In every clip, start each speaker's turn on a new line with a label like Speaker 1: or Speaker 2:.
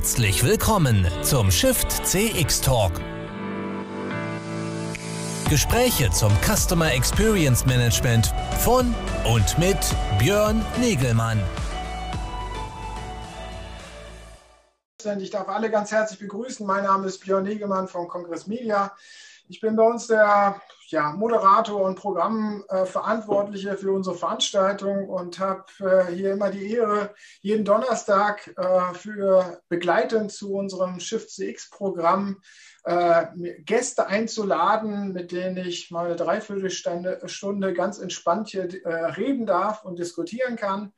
Speaker 1: Herzlich willkommen zum Shift CX Talk. Gespräche zum Customer Experience Management von und mit Björn Negelmann.
Speaker 2: Ich darf alle ganz herzlich begrüßen. Mein Name ist Björn Negelmann von Kongress Media. Ich bin bei uns der ja, Moderator und Programmverantwortliche äh, für unsere Veranstaltung und habe äh, hier immer die Ehre, jeden Donnerstag äh, für begleitend zu unserem Shift CX-Programm äh, Gäste einzuladen, mit denen ich mal eine Dreiviertelstunde ganz entspannt hier äh, reden darf und diskutieren kann.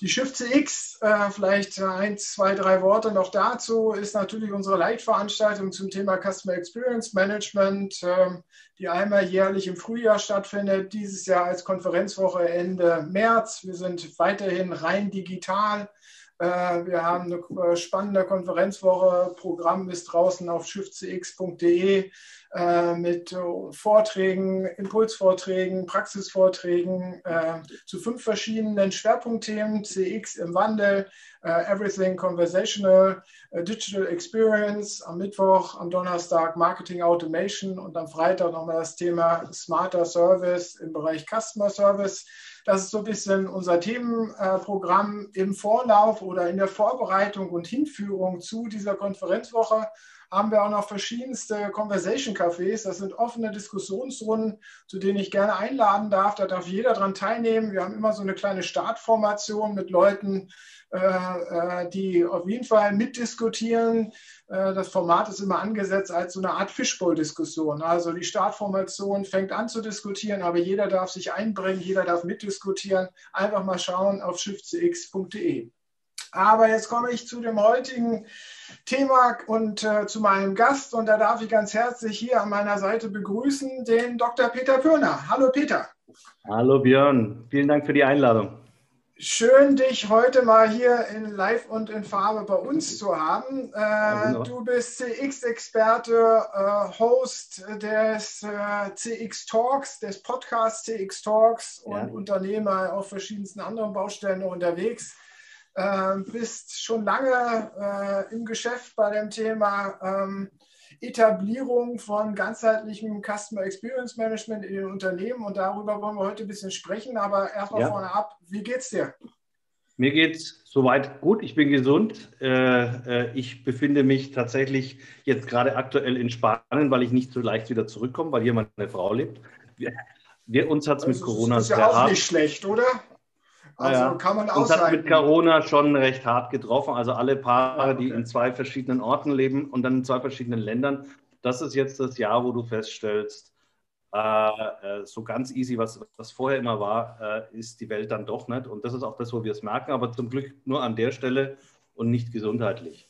Speaker 2: Die Shift CX, äh, vielleicht ein, zwei, drei Worte noch dazu, ist natürlich unsere Leitveranstaltung zum Thema Customer Experience Management, äh, die einmal jährlich im Frühjahr stattfindet, dieses Jahr als Konferenzwoche Ende März. Wir sind weiterhin rein digital. Äh, wir haben eine äh, spannende Konferenzwoche. Programm ist draußen auf shiftcx.de äh, mit Vorträgen, Impulsvorträgen, Praxisvorträgen zu fünf verschiedenen Schwerpunktthemen. CX im Wandel, Everything Conversational, Digital Experience, am Mittwoch, am Donnerstag Marketing Automation und am Freitag nochmal das Thema Smarter Service im Bereich Customer Service. Das ist so ein bisschen unser Themenprogramm im Vorlauf oder in der Vorbereitung und Hinführung zu dieser Konferenzwoche haben wir auch noch verschiedenste Conversation Cafés. Das sind offene Diskussionsrunden, zu denen ich gerne einladen darf. Da darf jeder dran teilnehmen. Wir haben immer so eine kleine Startformation mit Leuten, äh, äh, die auf jeden Fall mitdiskutieren. Äh, das Format ist immer angesetzt als so eine Art Fishbowl-Diskussion. Also die Startformation fängt an zu diskutieren, aber jeder darf sich einbringen, jeder darf mitdiskutieren. Einfach mal schauen auf shiftcx.de. Aber jetzt komme ich zu dem heutigen Thema und äh, zu meinem Gast. Und da darf ich ganz herzlich hier an meiner Seite begrüßen den Dr. Peter Pürner. Hallo Peter.
Speaker 3: Hallo Björn, vielen Dank für die Einladung.
Speaker 2: Schön, dich heute mal hier in Live und in Farbe bei uns zu haben. Äh, du bist CX-Experte, äh, Host des äh, CX Talks, des Podcasts CX Talks und ja. Unternehmer auf verschiedensten anderen Baustellen unterwegs. Ähm, bist schon lange äh, im Geschäft bei dem Thema ähm, Etablierung von ganzheitlichem Customer Experience Management in den Unternehmen und darüber wollen wir heute ein bisschen sprechen. Aber erstmal ja. vorne ab, wie geht's dir?
Speaker 3: Mir geht's soweit gut. Ich bin gesund. Äh, äh, ich befinde mich tatsächlich jetzt gerade aktuell in Spanien, weil ich nicht so leicht wieder zurückkomme, weil hier meine Frau lebt. Wir, uns hat es mit Corona
Speaker 2: sehr hart. Das ist ja auch nicht schlecht, oder?
Speaker 3: Also ja. kann man Uns hat mit Corona schon recht hart getroffen. Also alle Paare, okay. die in zwei verschiedenen Orten leben und dann in zwei verschiedenen Ländern. Das ist jetzt das Jahr, wo du feststellst, äh, äh, so ganz easy, was, was vorher immer war, äh, ist die Welt dann doch nicht. Und das ist auch das, wo wir es merken, aber zum Glück nur an der Stelle und nicht gesundheitlich.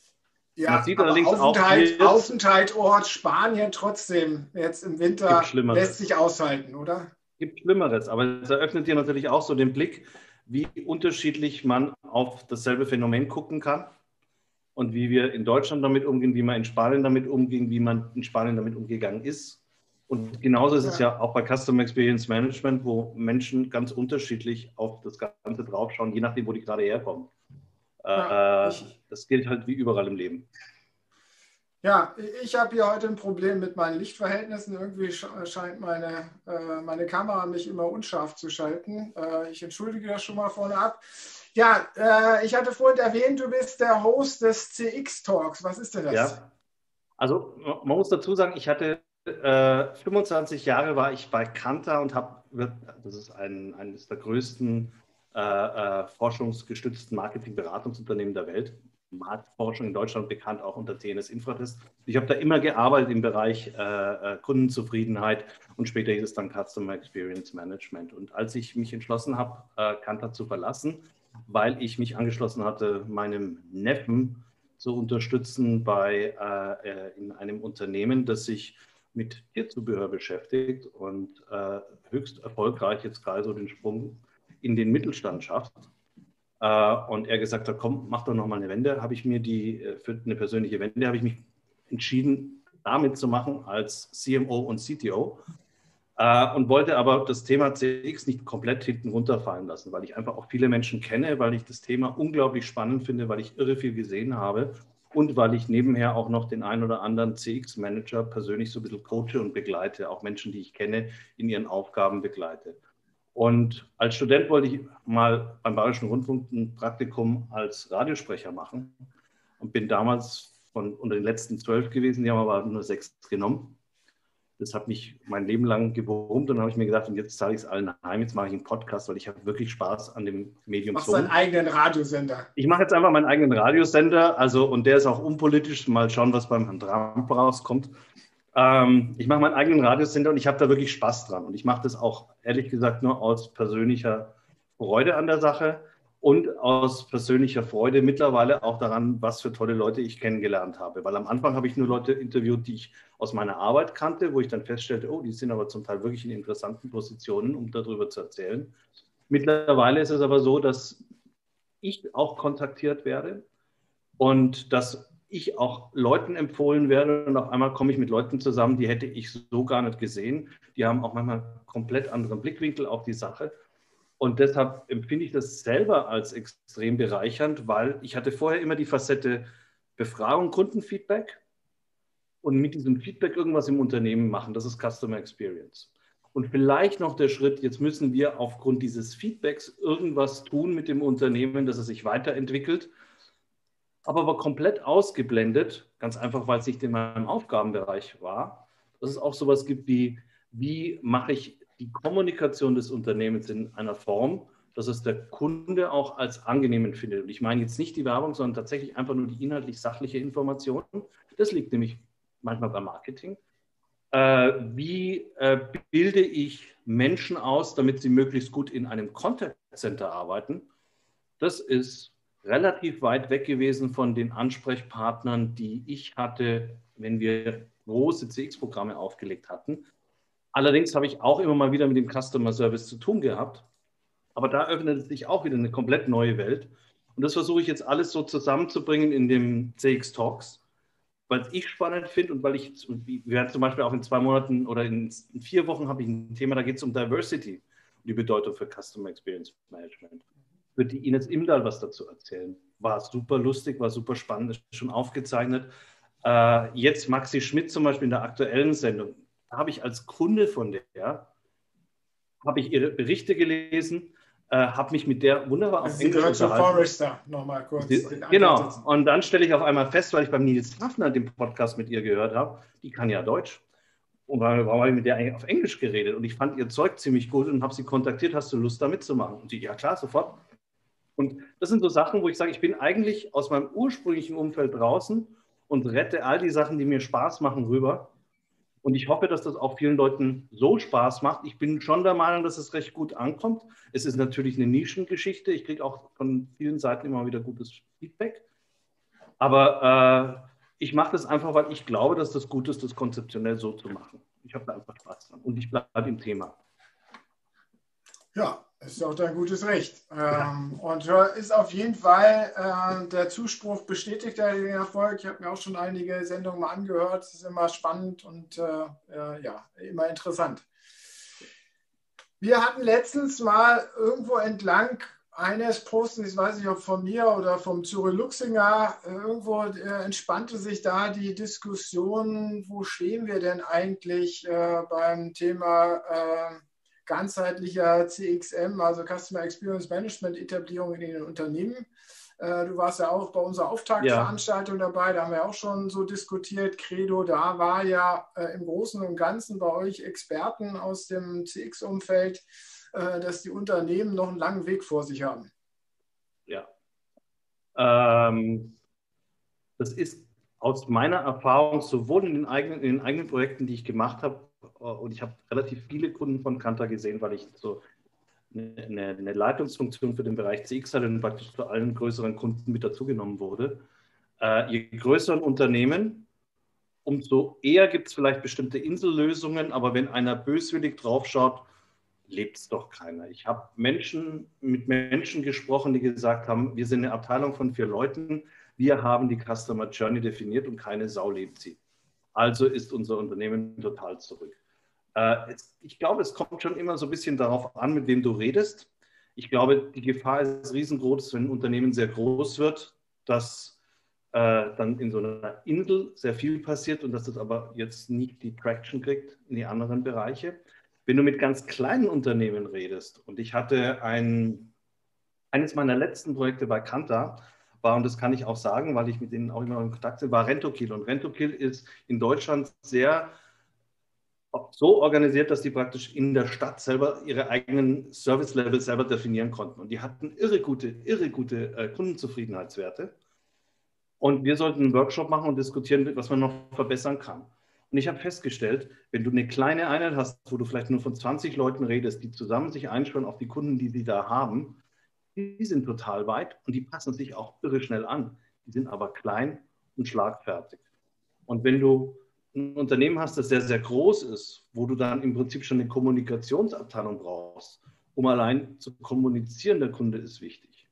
Speaker 2: Ja, Aufenthalt, auch Aufenthaltort Spanien trotzdem jetzt im Winter lässt sich aushalten, oder?
Speaker 3: Gibt Schlimmeres, aber es eröffnet dir natürlich auch so den Blick, wie unterschiedlich man auf dasselbe Phänomen gucken kann und wie wir in Deutschland damit umgehen, wie man in Spanien damit umging, wie man in Spanien damit umgegangen ist. Und genauso ist es ja auch bei Customer Experience Management, wo Menschen ganz unterschiedlich auf das Ganze draufschauen, je nachdem, wo die gerade herkommen. Ja, äh, das gilt halt wie überall im Leben.
Speaker 2: Ja, ich habe hier heute ein Problem mit meinen Lichtverhältnissen. Irgendwie scheint meine, äh, meine Kamera mich immer unscharf zu schalten. Äh, ich entschuldige das schon mal vorne ab. Ja, äh, ich hatte vorhin erwähnt, du bist der Host des CX Talks. Was ist denn das? Ja,
Speaker 3: also man muss dazu sagen, ich hatte 25 äh, Jahre war ich bei Kanta und habe, das ist ein, eines der größten forschungsgestützten Marketingberatungsunternehmen der Welt, Marktforschung in Deutschland bekannt, auch unter TNS Infratest. Ich habe da immer gearbeitet im Bereich äh, äh, Kundenzufriedenheit und später hieß es dann Customer Experience Management. Und als ich mich entschlossen habe, äh, Kantar zu verlassen, weil ich mich angeschlossen hatte, meinem Neffen zu unterstützen bei, äh, äh in einem Unternehmen, das sich mit Tierzubehör beschäftigt und äh, höchst erfolgreich jetzt gerade so den Sprung in den Mittelstand schafft und er gesagt hat, komm, mach doch noch mal eine Wende, habe ich mir die, äh, für eine persönliche Wende, habe ich mich entschieden, damit zu machen als CMO und CTO äh, und wollte aber das Thema CX nicht komplett hinten runterfallen lassen, weil ich einfach auch viele Menschen kenne, weil ich das Thema unglaublich spannend finde, weil ich irre viel gesehen habe und weil ich nebenher auch noch den einen oder anderen CX-Manager persönlich so ein bisschen coache und begleite, auch Menschen, die ich kenne, in ihren Aufgaben begleite. Und als Student wollte ich mal beim Bayerischen Rundfunk ein Praktikum als Radiosprecher machen und bin damals von unter den letzten zwölf gewesen, die haben aber nur sechs genommen. Das hat mich mein Leben lang gewurmt und dann habe ich mir gedacht, und jetzt zahle ich es allen heim, jetzt mache ich einen Podcast, weil ich habe wirklich Spaß an dem Medium.
Speaker 2: Machst deinen eigenen Radiosender?
Speaker 3: Ich mache jetzt einfach meinen eigenen Radiosender, also und der ist auch unpolitisch. Mal schauen, was beim Herrn Trump rauskommt. Ähm, ich mache meinen eigenen Radiosender und ich habe da wirklich Spaß dran. Und ich mache das auch, ehrlich gesagt, nur aus persönlicher Freude an der Sache und aus persönlicher Freude mittlerweile auch daran, was für tolle Leute ich kennengelernt habe. Weil am Anfang habe ich nur Leute interviewt, die ich aus meiner Arbeit kannte, wo ich dann feststellte, oh, die sind aber zum Teil wirklich in interessanten Positionen, um darüber zu erzählen. Mittlerweile ist es aber so, dass ich auch kontaktiert werde und dass ich auch Leuten empfohlen werde und auf einmal komme ich mit Leuten zusammen, die hätte ich so gar nicht gesehen. Die haben auch manchmal komplett anderen Blickwinkel auf die Sache und deshalb empfinde ich das selber als extrem bereichernd, weil ich hatte vorher immer die Facette Befragung, Kundenfeedback und mit diesem Feedback irgendwas im Unternehmen machen. Das ist Customer Experience. Und vielleicht noch der Schritt, jetzt müssen wir aufgrund dieses Feedbacks irgendwas tun mit dem Unternehmen, dass es sich weiterentwickelt, aber, aber komplett ausgeblendet, ganz einfach, weil es nicht in meinem Aufgabenbereich war, dass es auch sowas gibt wie, wie mache ich die Kommunikation des Unternehmens in einer Form, dass es der Kunde auch als angenehm empfindet. Und ich meine jetzt nicht die Werbung, sondern tatsächlich einfach nur die inhaltlich sachliche Information. Das liegt nämlich manchmal beim Marketing. Äh, wie äh, bilde ich Menschen aus, damit sie möglichst gut in einem Contact Center arbeiten? Das ist relativ weit weg gewesen von den Ansprechpartnern, die ich hatte, wenn wir große CX-Programme aufgelegt hatten. Allerdings habe ich auch immer mal wieder mit dem Customer Service zu tun gehabt. Aber da öffnet sich auch wieder eine komplett neue Welt. Und das versuche ich jetzt alles so zusammenzubringen in dem CX Talks, weil ich spannend finde und weil ich, wir werden zum Beispiel auch in zwei Monaten oder in, vier Wochen habe ich ein Thema, da geht es um Diversity und die Bedeutung für Customer Experience Management. Wird die Ines Imdahl was dazu erzählen. War super lustig, war super spannend, ist schon aufgezeichnet. Äh, jetzt Maxi Schmidt zum Beispiel in der aktuellen Sendung habe ich als Kunde von der, habe ich ihre Berichte gelesen, äh, habe mich mit der wunderbar
Speaker 2: also auf Sie gehört zu Forrester, nochmal kurz.
Speaker 3: Die, genau, und dann stelle ich auf einmal fest, weil ich beim Nils Hafner den Podcast mit ihr gehört habe, die kann ja Deutsch. Und warum habe ich mit der eigentlich auf Englisch geredet? Und ich fand ihr Zeug ziemlich gut und habe sie kontaktiert, hast du Lust da mitzumachen? Und die, ja klar, sofort. Und das sind so Sachen, wo ich sage, ich bin eigentlich aus meinem ursprünglichen Umfeld draußen und rette all die Sachen, die mir Spaß machen, rüber und ich hoffe, dass das auch vielen Leuten so Spaß macht. Ich bin schon der Meinung, dass es recht gut ankommt. Es ist natürlich eine Nischengeschichte. Ich kriege auch von vielen Seiten immer wieder gutes Feedback. Aber äh, ich mache das einfach, weil ich glaube, dass das gut ist, das konzeptionell so zu machen. Ich habe da einfach Spaß dran und ich bleibe im Thema.
Speaker 2: Ja, ist auch dein gutes Recht. Ähm, und ist auf jeden Fall äh, der Zuspruch bestätigt ja den Erfolg. Ich habe mir auch schon einige Sendungen mal angehört. Es ist immer spannend und äh, äh, ja, immer interessant. Wir hatten letztens mal irgendwo entlang eines Postens, ich weiß nicht, ob von mir oder vom Zürich Luxinger, irgendwo äh, entspannte sich da die Diskussion, wo stehen wir denn eigentlich äh, beim Thema ganzheitlicher CXM, also Customer Experience Management Etablierung in den Unternehmen. Äh, du warst ja auch bei unserer Auftaktveranstaltung ja. dabei, da haben wir auch schon so diskutiert. Credo, da war ja äh, im Großen und Ganzen bei euch Experten aus dem CX-Umfeld, äh, dass die Unternehmen noch einen langen Weg vor sich haben.
Speaker 3: Ja. Ähm, das ist aus meiner Erfahrung sowohl in den eigenen, in den eigenen Projekten, die ich gemacht habe, und ich habe relativ viele Kunden von Kantar gesehen, weil ich so eine, eine, Leitungsfunktion für den Bereich CX hatte und praktisch zu allen größeren Kunden mit dazugenommen wurde. Äh, je größer ein Unternehmen, umso eher gibt es vielleicht bestimmte Insellösungen, aber wenn einer böswillig draufschaut, lebt es doch keiner. Ich habe Menschen mit Menschen gesprochen, die gesagt haben, wir sind eine Abteilung von vier Leuten, wir haben die Customer Journey definiert und keine Sau lebt sie. Also ist unser Unternehmen total zurück. Äh, ich glaube, es kommt schon immer so ein bisschen darauf an, mit wem du redest. Ich glaube, die Gefahr ist riesengroß, wenn ein Unternehmen sehr groß wird, dass, äh, dann in so einer Insel sehr viel passiert und dass das aber jetzt nicht die Traction kriegt in die anderen Bereiche. Wenn du mit ganz kleinen Unternehmen redest, und ich hatte ein, eines meiner letzten Projekte bei Kanta, war, und das kann ich auch sagen, weil ich mit denen auch immer in Kontakt bin, war Rentokill. Und Rentokill ist in Deutschland sehr so organisiert, dass die praktisch in der Stadt selber ihre eigenen Service-Level selber definieren konnten. Und die hatten irre gute, irre gute äh, Kundenzufriedenheitswerte. Und wir sollten einen Workshop machen und diskutieren, was man noch verbessern kann. Und ich habe festgestellt, wenn du eine kleine Einheit hast, wo du vielleicht nur von 20 Leuten redest, die zusammen sich einschwören auf die Kunden, die sie da haben, die sind total weit und die passen sich auch irre schnell an. Die sind aber klein und schlagfertig. Und wenn du ein Unternehmen hast, das sehr, sehr groß ist, wo du dann im Prinzip schon eine Kommunikationsabteilung brauchst, um allein zu kommunizieren, der Kunde ist wichtig.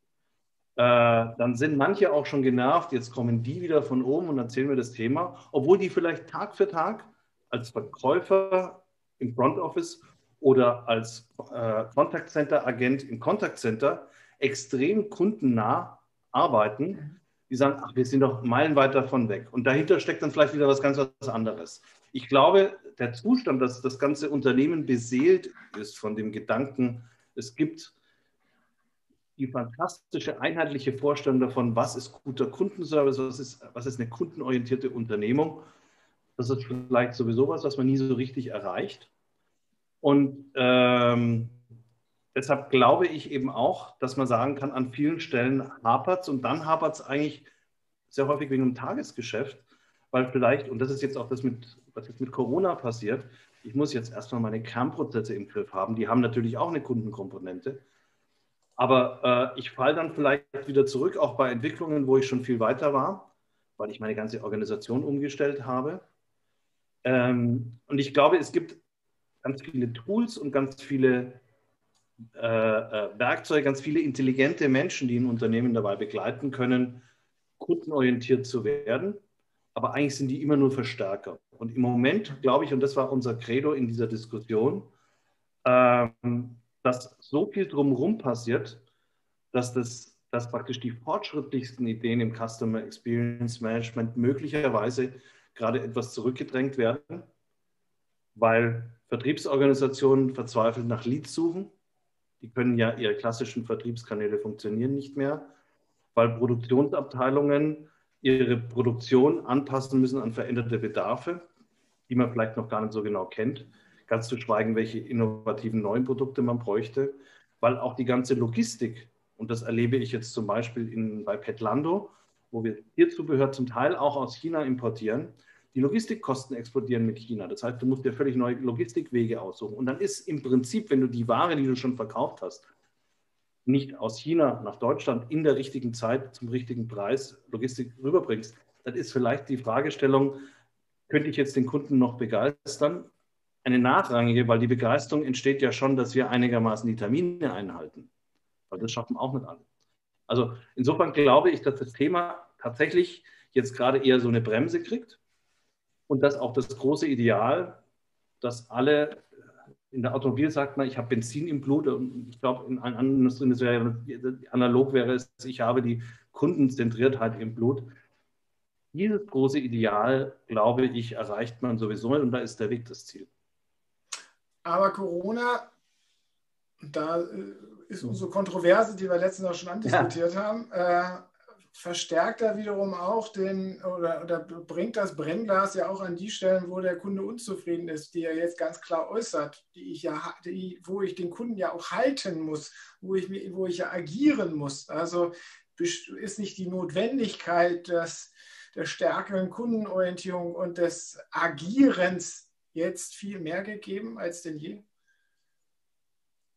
Speaker 3: Äh, dann sind manche auch schon genervt, jetzt kommen die wieder von oben und erzählen mir das Thema, obwohl die vielleicht Tag für Tag als Verkäufer im Front Office oder als äh, Contact Center Agent im Contact Center extrem kundennah arbeiten die sagen, ach, wir sind doch meilenweit davon weg. Und dahinter steckt dann vielleicht wieder was ganz was anderes. Ich glaube, der Zustand, dass das ganze Unternehmen beseelt ist von dem Gedanken, es gibt die fantastische einheitliche Vorstellung davon, was ist guter Kundenservice, was ist, was ist eine kundenorientierte Unternehmung. Das ist vielleicht sowieso was, was man nie so richtig erreicht. Und ähm, deshalb glaube ich eben auch, dass man sagen kann, an vielen Stellen hapert es und dann hapert es eigentlich sehr häufig wegen dem Tagesgeschäft, weil vielleicht, und das ist jetzt auch das, mit, was jetzt mit Corona passiert, ich muss jetzt erstmal meine Kernprozesse im Griff haben. Die haben natürlich auch eine Kundenkomponente. Aber äh, ich falle dann vielleicht wieder zurück, auch bei Entwicklungen, wo ich schon viel weiter war, weil ich meine ganze Organisation umgestellt habe. Ähm, und ich glaube, es gibt ganz viele Tools und ganz viele äh, äh, Werkzeuge, ganz viele intelligente Menschen, die ein Unternehmen dabei begleiten können, kundenorientiert zu werden. Aber eigentlich sind die immer nur Verstärker. Und im Moment glaube ich, und das war unser Credo in dieser Diskussion, ähm, dass so viel drumherum passiert, dass, das, dass praktisch die fortschrittlichsten Ideen im Customer Experience Management möglicherweise gerade etwas zurückgedrängt werden, weil Vertriebsorganisationen verzweifelt nach Leads suchen die können ja ihre klassischen Vertriebskanäle funktionieren nicht mehr, weil Produktionsabteilungen ihre Produktion anpassen müssen an veränderte Bedarfe, die man vielleicht noch gar nicht so genau kennt. Ganz zu schweigen, welche innovativen neuen Produkte man bräuchte, weil auch die ganze Logistik, und das erlebe ich jetzt zum Beispiel in, bei Petlando, wo wir Tierzubehör zum Teil auch aus China importieren, die Logistikkosten explodieren mit China. Das heißt, du musst dir völlig neue Logistikwege aussuchen. Und dann ist im Prinzip, wenn du die Ware, die du schon verkauft hast, nicht aus China nach Deutschland in der richtigen Zeit zum richtigen Preis Logistik rüberbringst, dann ist vielleicht die Fragestellung, könnte ich jetzt den Kunden noch begeistern? Eine nachrangige, weil die Begeisterung entsteht ja schon, dass wir einigermaßen die Termine einhalten. Weil das schaffen auch nicht alle. Also insofern glaube ich, dass das Thema tatsächlich jetzt gerade eher so eine Bremse kriegt und das auch das große Ideal, dass alle in der Automobil sagt man, ich habe Benzin im Blut und ich glaube, in anderen Industrien wäre, analog wäre es, ich habe die Kundenzentriertheit im Blut. Dieses große Ideal, glaube ich, erreicht man sowieso und da ist der Weg das Ziel.
Speaker 2: Aber Corona, da äh, ist unsere Kontroverse, die wir letztens auch schon andiskutiert ja. haben, äh, verstärkt er wiederum auch den oder, oder bringt das Brennglas ja auch an die Stellen, wo der Kunde unzufrieden ist, die er jetzt ganz klar äußert, die ich ja, die, wo ich den Kunden ja auch halten muss, wo ich, wo ich ja agieren muss. Also ist nicht die Notwendigkeit des, der stärkeren Kundenorientierung und des Agierens jetzt viel mehr gegeben als denn je?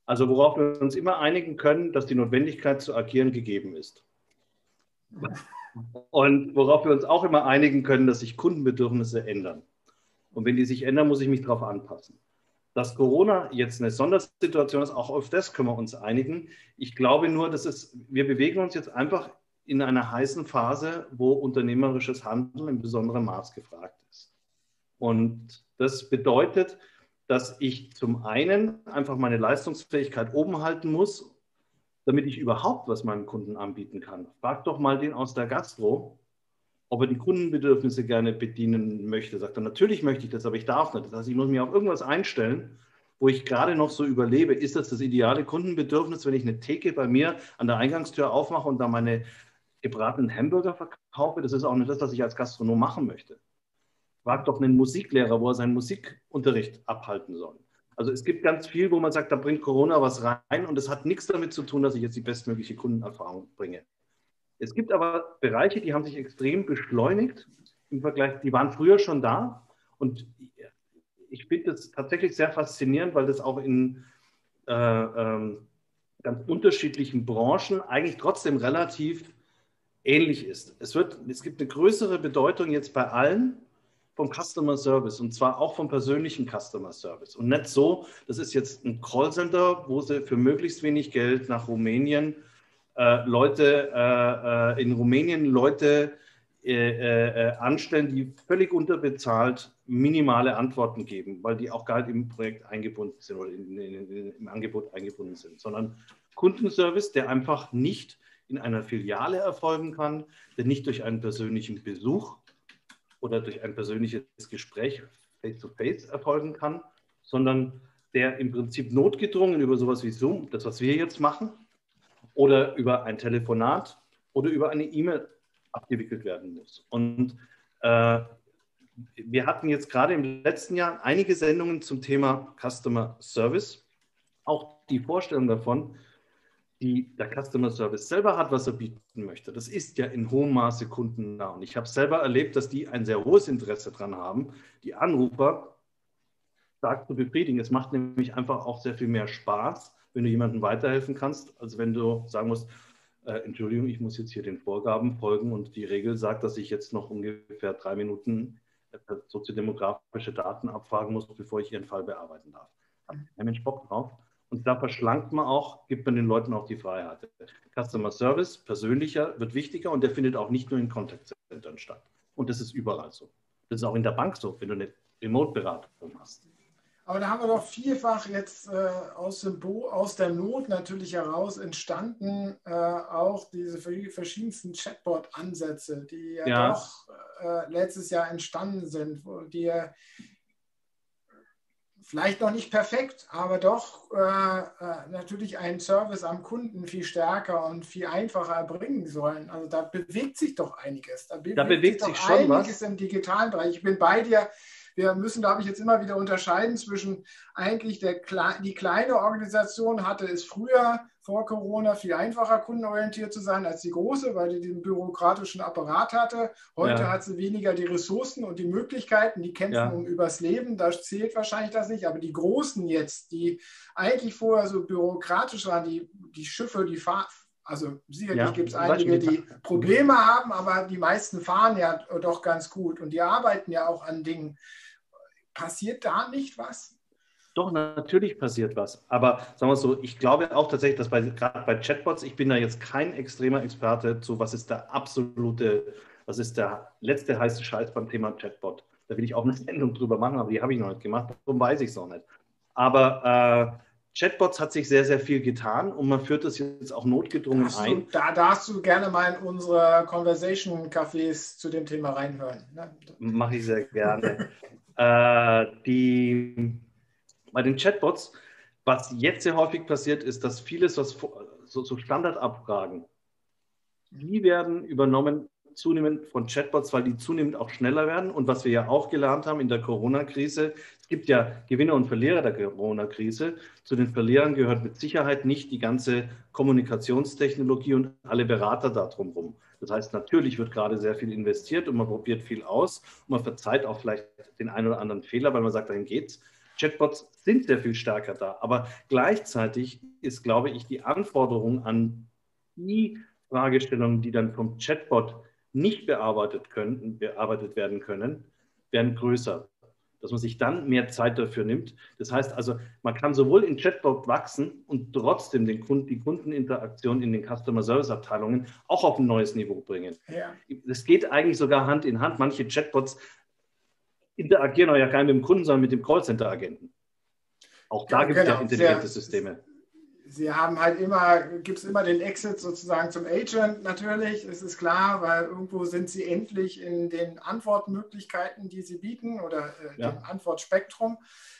Speaker 3: Also worauf wir uns immer einigen können, dass die Notwendigkeit zu agieren gegeben ist. Und worauf wir uns auch immer einigen können, dass sich Kundenbedürfnisse ändern. Und wenn die sich ändern, muss ich mich darauf anpassen. Dass Corona jetzt eine Sondersituation ist, auch auf das können wir uns einigen. Ich glaube nur, dass es, wir bewegen uns jetzt einfach in einer heißen Phase, wo unternehmerisches Handeln in besonderem Maß gefragt ist. Und das bedeutet, dass ich zum einen einfach meine Leistungsfähigkeit oben halten muss damit ich überhaupt was meinem Kunden anbieten kann. Frag doch mal den aus der Gastro, ob er die Kundenbedürfnisse gerne bedienen möchte. Sagt er, natürlich möchte ich das, aber ich darf nicht. Das heißt, ich muss mich auf irgendwas einstellen, wo ich gerade noch so überlebe. Ist das das ideale Kundenbedürfnis, wenn ich eine Theke bei mir an der Eingangstür aufmache und da meine gebratenen Hamburger verkaufe? Das ist auch nicht das, was ich als Gastronom machen möchte. Frag doch einen Musiklehrer, wo er seinen Musikunterricht abhalten soll. Also es gibt ganz viel, wo man sagt, da bringt Corona was rein und es hat nichts damit zu tun, dass ich jetzt die bestmögliche Kundenerfahrung bringe. Es gibt aber Bereiche, die haben sich extrem beschleunigt im Vergleich, die waren früher schon da. Und ich finde das tatsächlich sehr faszinierend, weil das auch in äh, ähm, ganz unterschiedlichen Branchen eigentlich trotzdem relativ ähnlich ist. Es, wird, es gibt eine größere Bedeutung jetzt bei allen vom Customer Service und zwar auch vom persönlichen Customer Service. Und nicht so, das ist jetzt ein Callcenter, wo sie für möglichst wenig Geld nach Rumänien äh, Leute äh, äh, in Rumänien Leute äh, äh, anstellen, die völlig unterbezahlt minimale Antworten geben, weil die auch gar nicht im Projekt eingebunden sind oder in, in, in, im Angebot eingebunden sind, sondern Kundenservice, der einfach nicht in einer Filiale erfolgen kann, der nicht durch einen persönlichen Besuch oder durch ein persönliches Gespräch face-to-face -face erfolgen kann, sondern der im Prinzip notgedrungen über sowas wie Zoom, das, was wir jetzt machen, oder über ein Telefonat oder über eine E-Mail abgewickelt werden muss. Und äh, wir hatten jetzt gerade im letzten Jahr einige Sendungen zum Thema Customer Service. Auch die Vorstellung davon, die der Customer Service selber hat, was er bieten möchte. Das ist ja in hohem Maße kundennah. Und ich habe selber erlebt, dass die ein sehr hohes Interesse daran haben, die Anrufer stark zu befriedigen. Es macht nämlich einfach auch sehr viel mehr Spaß, wenn du jemandem weiterhelfen kannst, als wenn du sagen musst, äh, Entschuldigung, ich muss jetzt hier den Vorgaben folgen und die Regel sagt, dass ich jetzt noch ungefähr drei Minuten äh, soziodemografische Daten abfragen muss, bevor ich Ihren Fall bearbeiten darf. Ein Mensch Bock drauf. Und da verschlankt man auch, gibt man den Leuten auch die Freiheit. Customer Service, persönlicher, wird wichtiger und der findet auch nicht nur in Contact Centern statt. Und das ist überall so. Das ist auch in der Bank so, wenn du eine Remote-Beratung hast.
Speaker 2: Aber da haben wir doch vielfach jetzt äh, aus, dem Bo aus der Not natürlich heraus entstanden, äh, auch diese verschiedensten Chatbot-Ansätze, die ja, ja. doch äh, letztes Jahr entstanden sind, die ja vielleicht noch nicht perfekt, aber doch äh, äh, natürlich einen Service am Kunden viel stärker und viel einfacher erbringen sollen. Also da bewegt sich doch einiges.
Speaker 3: Da bewegt, da bewegt sich, sich schon einiges was.
Speaker 2: im digitalen Bereich. Ich bin bei dir wir müssen, glaube ich, jetzt immer wieder unterscheiden zwischen eigentlich der, die kleine Organisation hatte es früher vor Corona viel einfacher kundenorientiert zu sein als die große, weil die den bürokratischen Apparat hatte. Heute ja. hat sie weniger die Ressourcen und die Möglichkeiten, die kämpfen ja. um übers Leben. Da zählt wahrscheinlich das nicht. Aber die Großen jetzt, die eigentlich vorher so bürokratisch waren, die, die Schiffe, die Fahr also sicherlich ja, gibt es einige, die Probleme haben, aber die meisten fahren ja doch ganz gut und die arbeiten ja auch an Dingen. Passiert da nicht was?
Speaker 3: Doch, natürlich passiert was. Aber sagen wir so, ich glaube auch tatsächlich, dass bei, gerade bei Chatbots, ich bin da jetzt kein extremer Experte zu, was ist der absolute, was ist der letzte heiße Scheiß beim Thema Chatbot. Da will ich auch eine Sendung drüber machen, aber die habe ich noch nicht gemacht, darum weiß ich es noch nicht. Aber äh, Chatbots hat sich sehr, sehr viel getan und man führt das jetzt auch notgedrungen
Speaker 2: du,
Speaker 3: ein.
Speaker 2: Da darfst du gerne mal in unsere Conversation-Cafés zu dem Thema reinhören. Ne?
Speaker 3: Mache ich sehr gerne. Äh, die, bei den Chatbots, was jetzt sehr häufig passiert, ist, dass vieles, was so, so Standardabfragen, die werden übernommen zunehmend von Chatbots, weil die zunehmend auch schneller werden. Und was wir ja auch gelernt haben in der Corona-Krise, es gibt ja Gewinner und Verlierer der Corona-Krise. Zu den Verlierern gehört mit Sicherheit nicht die ganze Kommunikationstechnologie und alle Berater da drumherum. Das heißt, natürlich wird gerade sehr viel investiert und man probiert viel aus und man verzeiht auch vielleicht den einen oder anderen Fehler, weil man sagt, dahin geht's. Chatbots sind sehr viel stärker da, aber gleichzeitig ist, glaube ich, die Anforderung an die Fragestellungen, die dann vom Chatbot nicht bearbeitet, können, bearbeitet werden können, werden größer dass man sich dann mehr Zeit dafür nimmt. Das heißt also, man kann sowohl in Chatbot wachsen und trotzdem den Kunden, die Kundeninteraktion in den Customer Service Abteilungen auch auf ein neues Niveau bringen. Ja. Das geht eigentlich sogar Hand in Hand. Manche Chatbots interagieren auch ja gar nicht mit dem Kunden, sondern mit dem Callcenter-Agenten. Auch da ja, gibt es genau. ja intelligente Systeme.
Speaker 2: Sie haben halt immer, gibt es immer den Exit sozusagen zum Agent natürlich, das ist klar, weil irgendwo sind Sie endlich in den Antwortmöglichkeiten, die Sie bieten oder äh, ja. dem Antwortspektrum.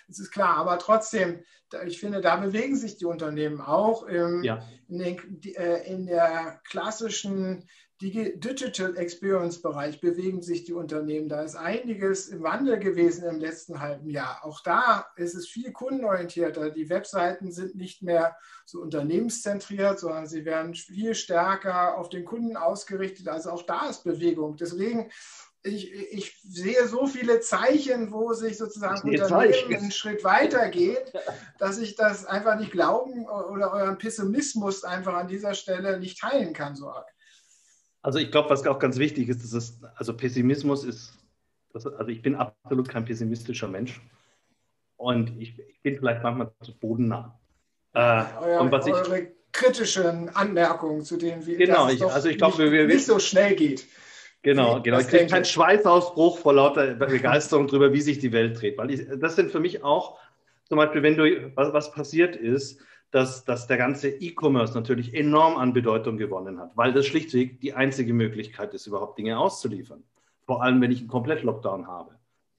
Speaker 2: Das ist klar, aber trotzdem, ich finde, da bewegen sich die Unternehmen auch im, ja. in, den, äh, in der klassischen Digital Experience Bereich bewegen sich die Unternehmen. Da ist einiges im Wandel gewesen im letzten halben Jahr. Auch da ist es viel kundenorientierter. Die Webseiten sind nicht mehr so unternehmenszentriert, sondern sie werden viel stärker auf den Kunden ausgerichtet. Also auch da ist Bewegung. Deswegen ich, ich, sehe so viele Zeichen, wo sich sozusagen Unternehmen einen Schritt weiter geht, dass ich das einfach nicht glauben oder euren Pessimismus einfach an dieser Stelle nicht teilen kann, so arg.
Speaker 3: Also ich glaube, was auch ganz wichtig ist, dass es, also Pessimismus ist, also ich bin absolut kein pessimistischer Mensch und ich, ich bin vielleicht manchmal zu bodennah.
Speaker 2: Äh, Euer, und was eure ich, kritischen Anmerkungen zu dem,
Speaker 3: wie genau, ich, also ich glaube,
Speaker 2: nicht, nicht so schnell geht.
Speaker 3: Genau, genau. Ich kriege keinen Schweißausbruch vor lauter Begeisterung darüber, wie sich die Welt dreht. Weil ich, das sind für mich auch, zum Beispiel, wenn du, was, was passiert ist, dass, dass der ganze E-Commerce natürlich enorm an Bedeutung gewonnen hat, weil das schlichtweg die einzige Möglichkeit ist, überhaupt Dinge auszuliefern. Vor allem, wenn ich einen Komplett-Lockdown habe.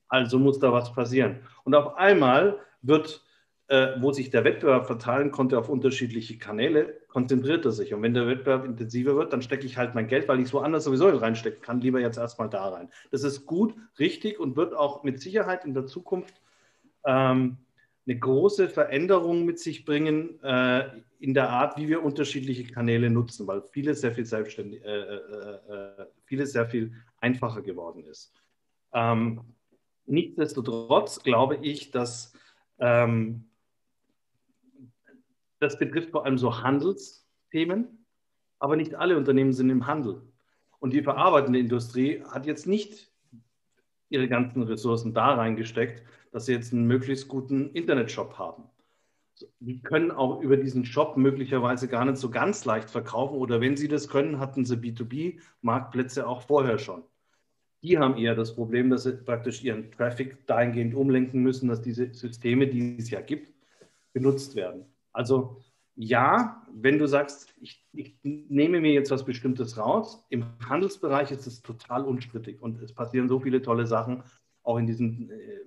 Speaker 3: Also muss da was passieren. Und auf einmal wird, äh, wo sich der Wettbewerb verteilen konnte auf unterschiedliche Kanäle, konzentriert er sich. Und wenn der Wettbewerb intensiver wird, dann stecke ich halt mein Geld, weil ich es woanders sowieso reinstecken kann, lieber jetzt erstmal da rein. Das ist gut, richtig und wird auch mit Sicherheit in der Zukunft ähm, eine große Veränderung mit sich bringen äh, in der Art, wie wir unterschiedliche Kanäle nutzen, weil vieles sehr viel selbstständig, äh, äh, äh, vieles sehr viel einfacher geworden ist. Ähm, nichtsdestotrotz glaube ich, dass ähm, das betrifft vor allem so Handelsthemen, aber nicht alle Unternehmen sind im Handel. Und die verarbeitende Industrie hat jetzt nicht ihre ganzen Ressourcen da reingesteckt, dass sie jetzt einen möglichst guten Internetshop haben. Die können auch über diesen Shop möglicherweise gar nicht so ganz leicht verkaufen oder wenn sie das können, hatten sie B2B-Marktplätze auch vorher schon. Die haben eher das Problem, dass sie praktisch ihren Traffic dahingehend umlenken müssen, dass diese Systeme, die es ja gibt, benutzt werden. Also ja, wenn du sagst, ich, ich, nehme mir jetzt was Bestimmtes raus, im Handelsbereich ist es total unstrittig und es passieren so viele tolle Sachen, auch in diesem äh,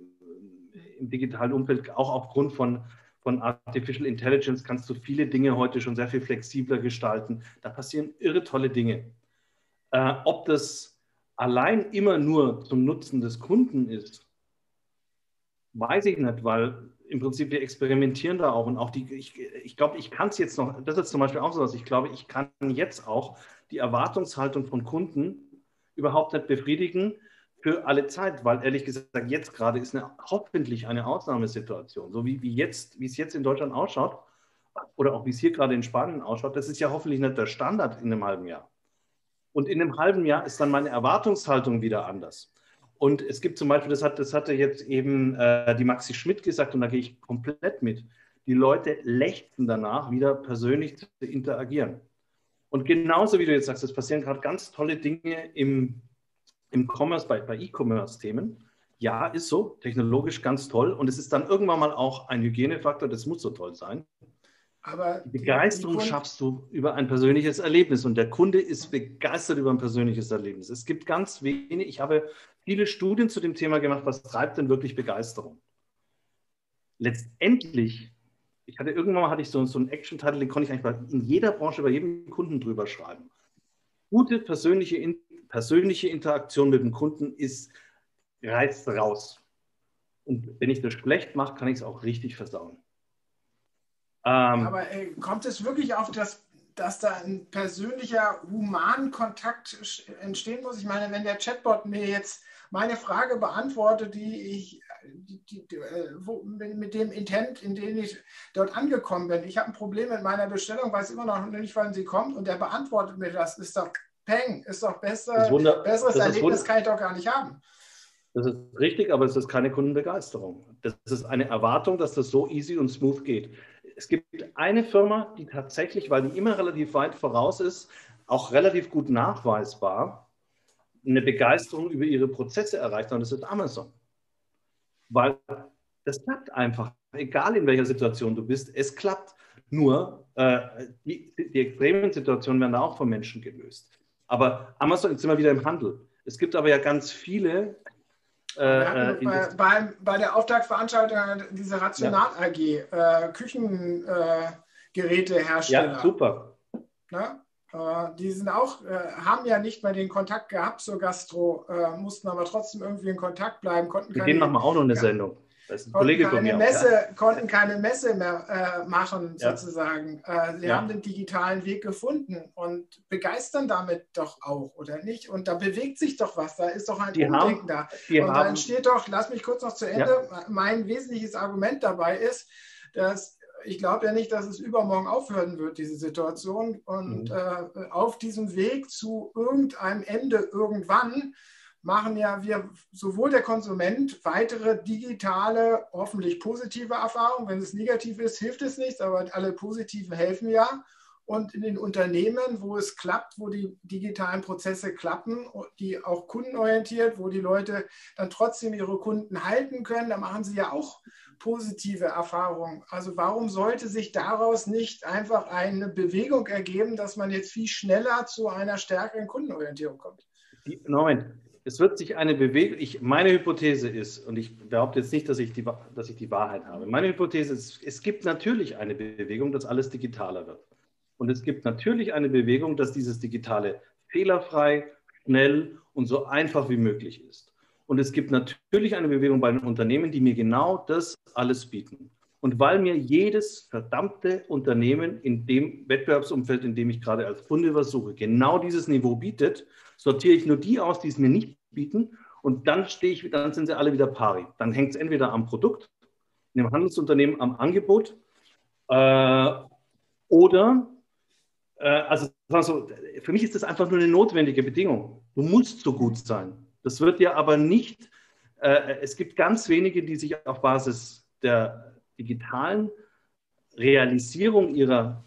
Speaker 3: im digitalen Umfeld, auch aufgrund von, von Artificial Intelligence, kannst du viele Dinge heute schon sehr viel flexibler gestalten. Da passieren irre tolle Dinge. Äh, ob das allein immer nur zum Nutzen des Kunden ist, weiß ich nicht, weil im Prinzip wir experimentieren da auch und auch die, ich, ich glaube, ich kann es jetzt noch, das ist zum Beispiel auch so was, ich glaube, ich kann jetzt auch die Erwartungshaltung von Kunden überhaupt nicht befriedigen, für alle Zeit, weil ehrlich gesagt, jetzt gerade ist eine, hoffentlich eine Ausnahmesituation. So wie, wie, jetzt, wie es jetzt in Deutschland ausschaut oder auch wie es hier gerade in Spanien ausschaut, das ist ja hoffentlich nicht der Standard in einem halben Jahr. Und in einem halben Jahr ist dann meine Erwartungshaltung wieder anders. Und es gibt zum Beispiel, das, hat, das hatte jetzt eben äh, die Maxi Schmidt gesagt und da gehe ich komplett mit. Die Leute lächten danach, wieder persönlich zu interagieren. Und genauso wie du jetzt sagst, es passieren gerade ganz tolle Dinge im im Commerce, bei, bei E-Commerce-Themen. Ja, ist so, technologisch ganz toll. Und es ist dann irgendwann mal auch ein Hygienefaktor, das muss so toll sein. Aber die Begeisterung die schaffst du über ein persönliches Erlebnis und der Kunde ist begeistert über ein persönliches Erlebnis. Es gibt ganz wenig, ich habe viele Studien zu dem Thema gemacht, was treibt denn wirklich Begeisterung? Letztendlich, ich hatte irgendwann mal hatte ich so, so einen Action-Titel, den konnte ich eigentlich in jeder Branche bei jedem Kunden drüber schreiben. Gute persönliche persönliche Interaktion mit dem Kunden ist, reißt raus. Und wenn ich das schlecht mache, kann ich es auch richtig versauen.
Speaker 2: Ähm, Aber äh, kommt es wirklich auf das, dass da ein persönlicher Humankontakt entstehen muss? Ich meine, wenn der Chatbot mir jetzt meine Frage beantwortet, die ich, die, die, äh, wo, mit dem Intent, in dem ich dort angekommen bin. Ich habe ein Problem mit meiner Bestellung, weiß immer noch nicht, wann sie kommt und der beantwortet mir das. Ist doch Peng, ist doch besser, ist wunder, besseres Erlebnis kann ich doch gar nicht haben.
Speaker 3: Das ist richtig, aber es ist keine Kundenbegeisterung. Das ist eine Erwartung, dass das so easy und smooth geht. Es gibt eine Firma, die tatsächlich, weil die immer relativ weit voraus ist, auch relativ gut nachweisbar eine Begeisterung über ihre Prozesse erreicht und das ist Amazon. Weil das klappt einfach egal in welcher Situation du bist, es klappt. Nur äh, die, die extremen Situationen werden da auch von Menschen gelöst. Aber Amazon, sind wir wieder im Handel. Es gibt aber ja ganz viele.
Speaker 2: Äh, äh bei, bei, bei, der Auftaktveranstaltung diese Rational AG, äh, Küchengerätehersteller.
Speaker 3: ja, super.
Speaker 2: Na? Äh, die sind auch, äh, haben ja nicht mehr den Kontakt gehabt zur Gastro, äh, mussten aber trotzdem irgendwie in Kontakt bleiben, konnten
Speaker 3: Mit denen machen wir auch noch eine Sendung.
Speaker 2: Das ist ein Kollege von mir. Messe, auch, ja. Konnten keine Messe mehr äh, machen, ja. sozusagen. Äh, sie ja. haben den digitalen Weg gefunden und begeistern damit doch auch, oder nicht? Und da bewegt sich doch was, da ist doch ein die Umdenken haben, da. Und haben, da entsteht doch, lass mich kurz noch zu Ende, mein wesentliches Argument dabei ist, dass ich glaube ja nicht, dass es übermorgen aufhören wird, diese Situation. Und mhm. äh, auf diesem Weg zu irgendeinem Ende irgendwann machen ja wir sowohl der Konsument weitere digitale, hoffentlich positive Erfahrungen. Wenn es negativ ist, hilft es nichts, aber alle positiven helfen ja. Und in den Unternehmen, wo es klappt, wo die digitalen Prozesse klappen, die auch kundenorientiert, wo die Leute dann trotzdem ihre Kunden halten können, da machen sie ja auch positive Erfahrungen. Also warum sollte sich daraus nicht einfach eine Bewegung ergeben, dass man jetzt viel schneller zu einer stärkeren Kundenorientierung kommt?
Speaker 3: Moment, es wird sich eine Bewegung, ich, meine Hypothese ist, und ich behaupte jetzt nicht, dass ich, die, dass ich die Wahrheit habe, meine Hypothese ist, es gibt natürlich eine Bewegung, dass alles digitaler wird. Und es gibt natürlich eine Bewegung, dass dieses Digitale fehlerfrei, schnell und so einfach wie möglich ist. Und es gibt natürlich eine Bewegung bei den Unternehmen, die mir genau das alles bieten. Und weil mir jedes verdammte Unternehmen in dem Wettbewerbsumfeld, in dem ich gerade als Kunde versuche, genau dieses Niveau bietet, sortiere ich nur die aus, die es mir nicht bieten. Und dann stehe ich, dann sind sie alle wieder pari. Dann hängt es entweder am Produkt, in dem Handelsunternehmen am Angebot äh, oder äh, also, für mich ist das einfach nur eine notwendige Bedingung. Du musst so gut sein. Das wird ja aber nicht, äh, es gibt ganz wenige, die sich auf Basis der digitalen Realisierung ihrer,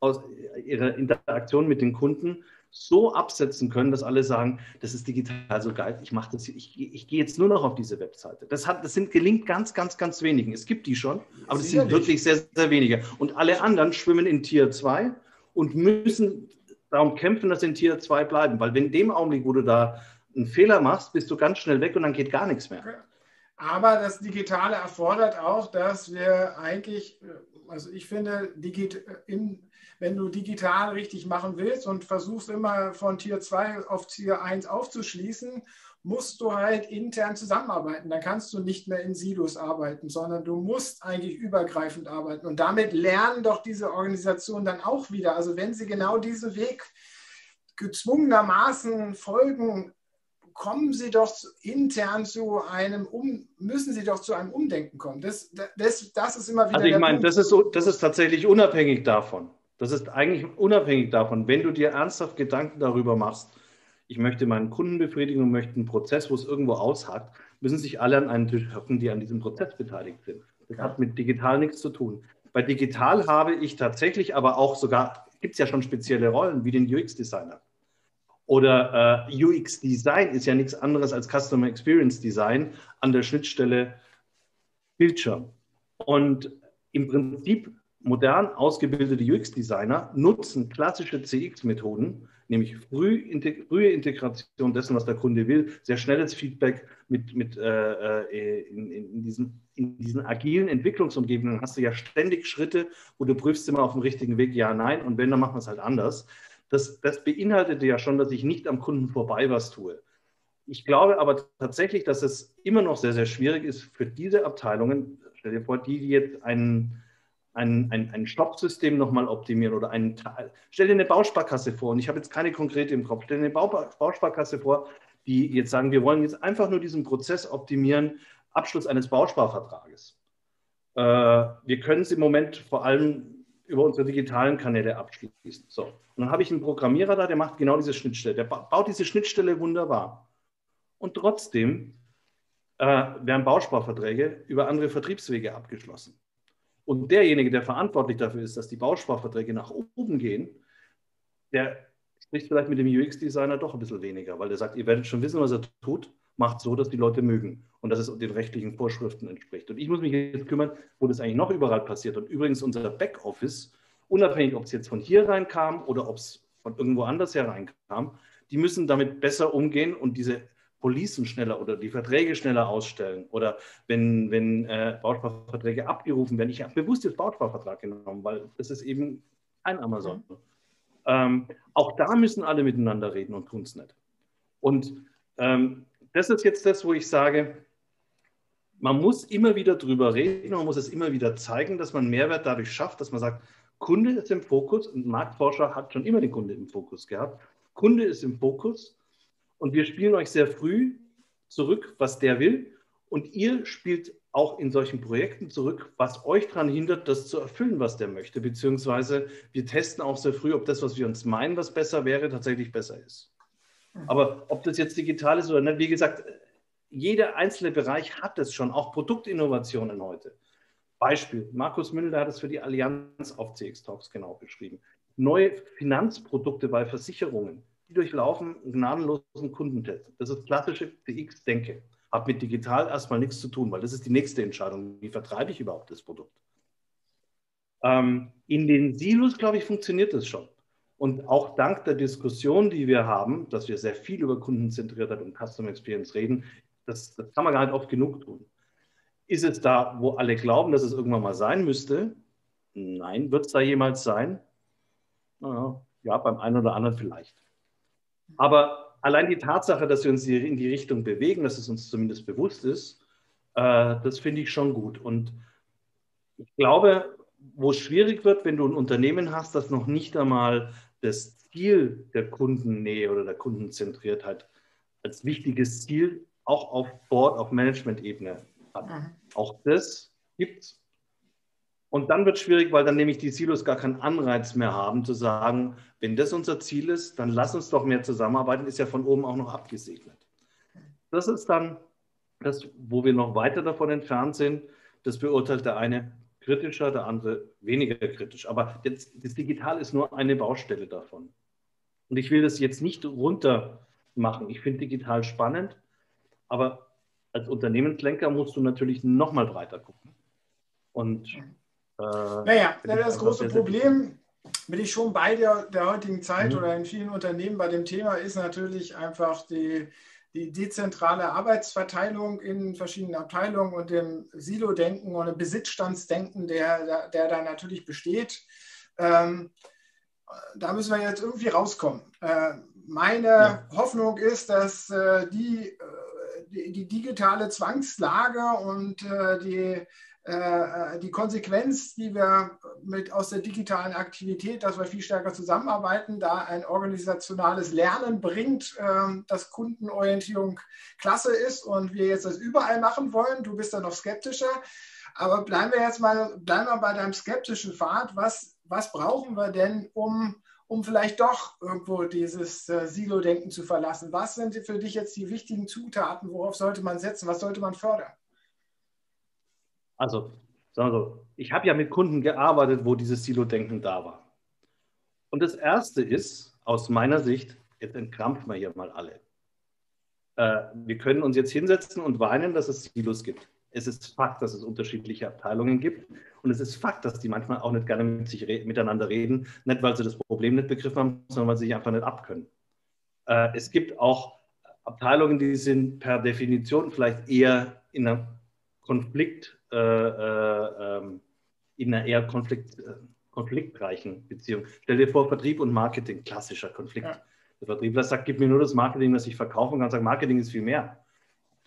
Speaker 3: aus, ihrer Interaktion mit den Kunden so absetzen können, dass alle sagen, das ist digital so geil, ich mache das, ich, ich gehe jetzt nur noch auf diese Webseite. Das, hat, das sind, gelingt ganz, ganz, ganz wenigen. Es gibt die schon, aber es sind wirklich sehr, sehr wenige. Und alle anderen schwimmen in Tier 2 und müssen darum kämpfen, dass sie in Tier 2 bleiben. Weil wenn in dem Augenblick, wo du da einen Fehler machst, bist du ganz schnell weg und dann geht gar nichts mehr.
Speaker 2: Aber das Digitale erfordert auch, dass wir eigentlich, also ich finde, digit, in, wenn du digital richtig machen willst und versuchst immer von Tier 2 auf Tier 1 aufzuschließen musst du halt intern zusammenarbeiten. Dann kannst du nicht mehr in Silos arbeiten, sondern du musst eigentlich übergreifend arbeiten. Und damit lernen doch diese Organisationen dann auch wieder. Also wenn sie genau diesen Weg gezwungenermaßen folgen, kommen sie doch intern zu einem um, müssen sie doch zu einem Umdenken kommen. Das, das, das ist immer wieder.
Speaker 3: Also ich meine, das ist, das ist tatsächlich unabhängig davon. Das ist eigentlich unabhängig davon, wenn du dir ernsthaft Gedanken darüber machst, ich möchte meinen Kunden befriedigen und möchte einen Prozess, wo es irgendwo aushakt, müssen sich alle an einen Tisch hocken, die an diesem Prozess beteiligt sind. Das hat mit digital nichts zu tun. Bei digital habe ich tatsächlich aber auch sogar, gibt es ja schon spezielle Rollen wie den UX-Designer. Oder äh, UX-Design ist ja nichts anderes als Customer Experience Design an der Schnittstelle Bildschirm. Und im Prinzip modern ausgebildete UX-Designer nutzen klassische CX-Methoden, nämlich früh, frühe Integration dessen, was der Kunde will, sehr schnelles Feedback mit, mit äh, äh, in, in, diesen, in diesen agilen Entwicklungsumgebungen hast du ja ständig Schritte, wo du prüfst immer auf dem richtigen Weg, ja, nein, und wenn, dann machen wir es halt anders. Das, das beinhaltete ja schon, dass ich nicht am Kunden vorbei was tue. Ich glaube aber tatsächlich, dass es immer noch sehr, sehr schwierig ist für diese Abteilungen, stell dir vor, die, die jetzt einen ein, ein, ein Stoppsystem nochmal optimieren oder einen Teil. Stell dir eine Bausparkasse vor, und ich habe jetzt keine konkrete im Kopf, stell dir eine Bausparkasse vor, die jetzt sagen, wir wollen jetzt einfach nur diesen Prozess optimieren, Abschluss eines Bausparvertrages. Äh, wir können es im Moment vor allem über unsere digitalen Kanäle abschließen. So. Und dann habe ich einen Programmierer da, der macht genau diese Schnittstelle. Der baut diese Schnittstelle wunderbar. Und trotzdem äh, werden Bausparverträge über andere Vertriebswege abgeschlossen. Und derjenige, der verantwortlich dafür ist, dass die Bausparverträge nach oben gehen, der spricht vielleicht mit dem UX-Designer doch ein bisschen weniger, weil der sagt, ihr werdet schon wissen, was er tut, macht so, dass die Leute mögen und dass es den rechtlichen Vorschriften entspricht. Und ich muss mich jetzt kümmern, wo das eigentlich noch überall passiert. Und übrigens unser Backoffice, unabhängig, ob es jetzt von hier reinkam oder ob es von irgendwo anders hereinkam, die müssen damit besser umgehen und diese Policen schneller oder die Verträge schneller ausstellen. Oder wenn, wenn äh, Bausparverträge abgerufen werden. Ich habe bewusst jetzt Bausparvertrag genommen, weil das ist eben ein Amazon. Mhm. Ähm, auch da müssen alle miteinander reden und tun es nicht. Und ähm, das ist jetzt das, wo ich sage, man muss immer wieder drüber reden, man muss es immer wieder zeigen, dass man Mehrwert dadurch schafft, dass man sagt, Kunde ist im Fokus und Marktforscher hat schon immer den Kunde im Fokus gehabt. Kunde ist im Fokus und wir spielen euch sehr früh zurück, was der will und ihr spielt auch in solchen Projekten zurück, was euch daran hindert, das zu erfüllen, was der möchte. Beziehungsweise wir testen auch sehr früh, ob das, was wir uns meinen, was besser wäre, tatsächlich besser ist. Mhm. Aber ob das jetzt digital ist oder nicht, wie gesagt, jeder einzelne Bereich hat es schon, auch Produktinnovationen heute. Beispiel, Markus Müller hat es für die Allianz auf CX Talks genau beschrieben. Neue Finanzprodukte bei Versicherungen, die durchlaufen einen gnadenlosen Kundentest. Das ist klassische CX-Denke. Hat mit digital erstmal nichts zu tun, weil das ist die nächste Entscheidung. Wie vertreibe ich überhaupt das Produkt? Ähm, in den Silos, glaube ich, funktioniert das schon. Und auch dank der Diskussion, die wir haben, dass wir sehr viel über Kundenzentriertheit und Customer Experience reden, das, das kann man gar nicht oft genug tun. Ist es da, wo alle glauben, dass es irgendwann mal sein müsste? Nein. Wird es da jemals sein? Naja, ja, beim einen oder anderen vielleicht. Aber allein die Tatsache, dass wir uns in die Richtung bewegen, dass es uns zumindest bewusst ist, äh, das finde ich schon gut. Und ich glaube, wo es schwierig wird, wenn du ein Unternehmen hast, das noch nicht einmal das Ziel der Kundennähe oder der Kundenzentriertheit als wichtiges Ziel auch auf Board, auf Management-Ebene hat. Mhm. Auch das gibt es. Und dann wird es schwierig, weil dann nämlich die Silos gar keinen Anreiz mehr haben, zu sagen, wenn das unser Ziel ist, dann lass uns doch mehr zusammenarbeiten, ist ja von oben auch noch abgesegnet. Das ist dann das, wo wir noch weiter davon entfernt sind. Das beurteilt der eine kritischer, der andere weniger kritisch. Aber das, das Digital ist nur eine Baustelle davon. Und ich will das jetzt nicht runter machen. Ich finde digital spannend, aber als Unternehmenslenker musst du natürlich noch mal breiter gucken. Und
Speaker 2: äh, naja, das große Problem, bin ich schon bei der, der heutigen Zeit mhm. oder in vielen Unternehmen bei dem Thema, ist natürlich einfach die, die dezentrale Arbeitsverteilung in verschiedenen Abteilungen und dem Silo-Denken und dem Besitzstandsdenken, der, der, da natürlich besteht. Ähm, da müssen wir jetzt irgendwie rauskommen. Äh, meine ja. Hoffnung ist, dass äh, die äh, die, die digitale Zwangslage und äh, die, die Konsequenz, die wir mit aus der digitalen Aktivität, dass wir viel stärker zusammenarbeiten, da ein organisationales Lernen bringt, äh, dass Kundenorientierung klasse ist und wir jetzt das überall machen wollen. Du bist da noch skeptischer. Aber bleiben wir jetzt mal, bleiben wir bei deinem skeptischen Pfad. Was, was brauchen wir denn, um um vielleicht doch irgendwo dieses äh, Silo-Denken zu verlassen? Was sind für dich jetzt die wichtigen Zutaten? Worauf sollte man setzen? Was sollte man fördern?
Speaker 3: Also, sagen wir so, ich habe ja mit Kunden gearbeitet, wo dieses Silo-Denken da war. Und das Erste ist, aus meiner Sicht, jetzt entkrampfen wir hier mal alle. Äh, wir können uns jetzt hinsetzen und weinen, dass es Silos gibt. Es ist Fakt, dass es unterschiedliche Abteilungen gibt. Und es ist Fakt, dass die manchmal auch nicht gerne mit sich re miteinander reden. Nicht, weil sie das Problem nicht begriffen haben, sondern weil sie sich einfach nicht abkönnen. Äh, es gibt auch Abteilungen, die sind per Definition vielleicht eher in einer Konflikt, in einer eher Konflikt, äh, konfliktreichen Beziehung. Stell dir vor, Vertrieb und Marketing, klassischer Konflikt. Ja. Der Vertriebler sagt, gib mir nur das Marketing, das ich verkaufen kann. Sagt, Marketing ist viel mehr.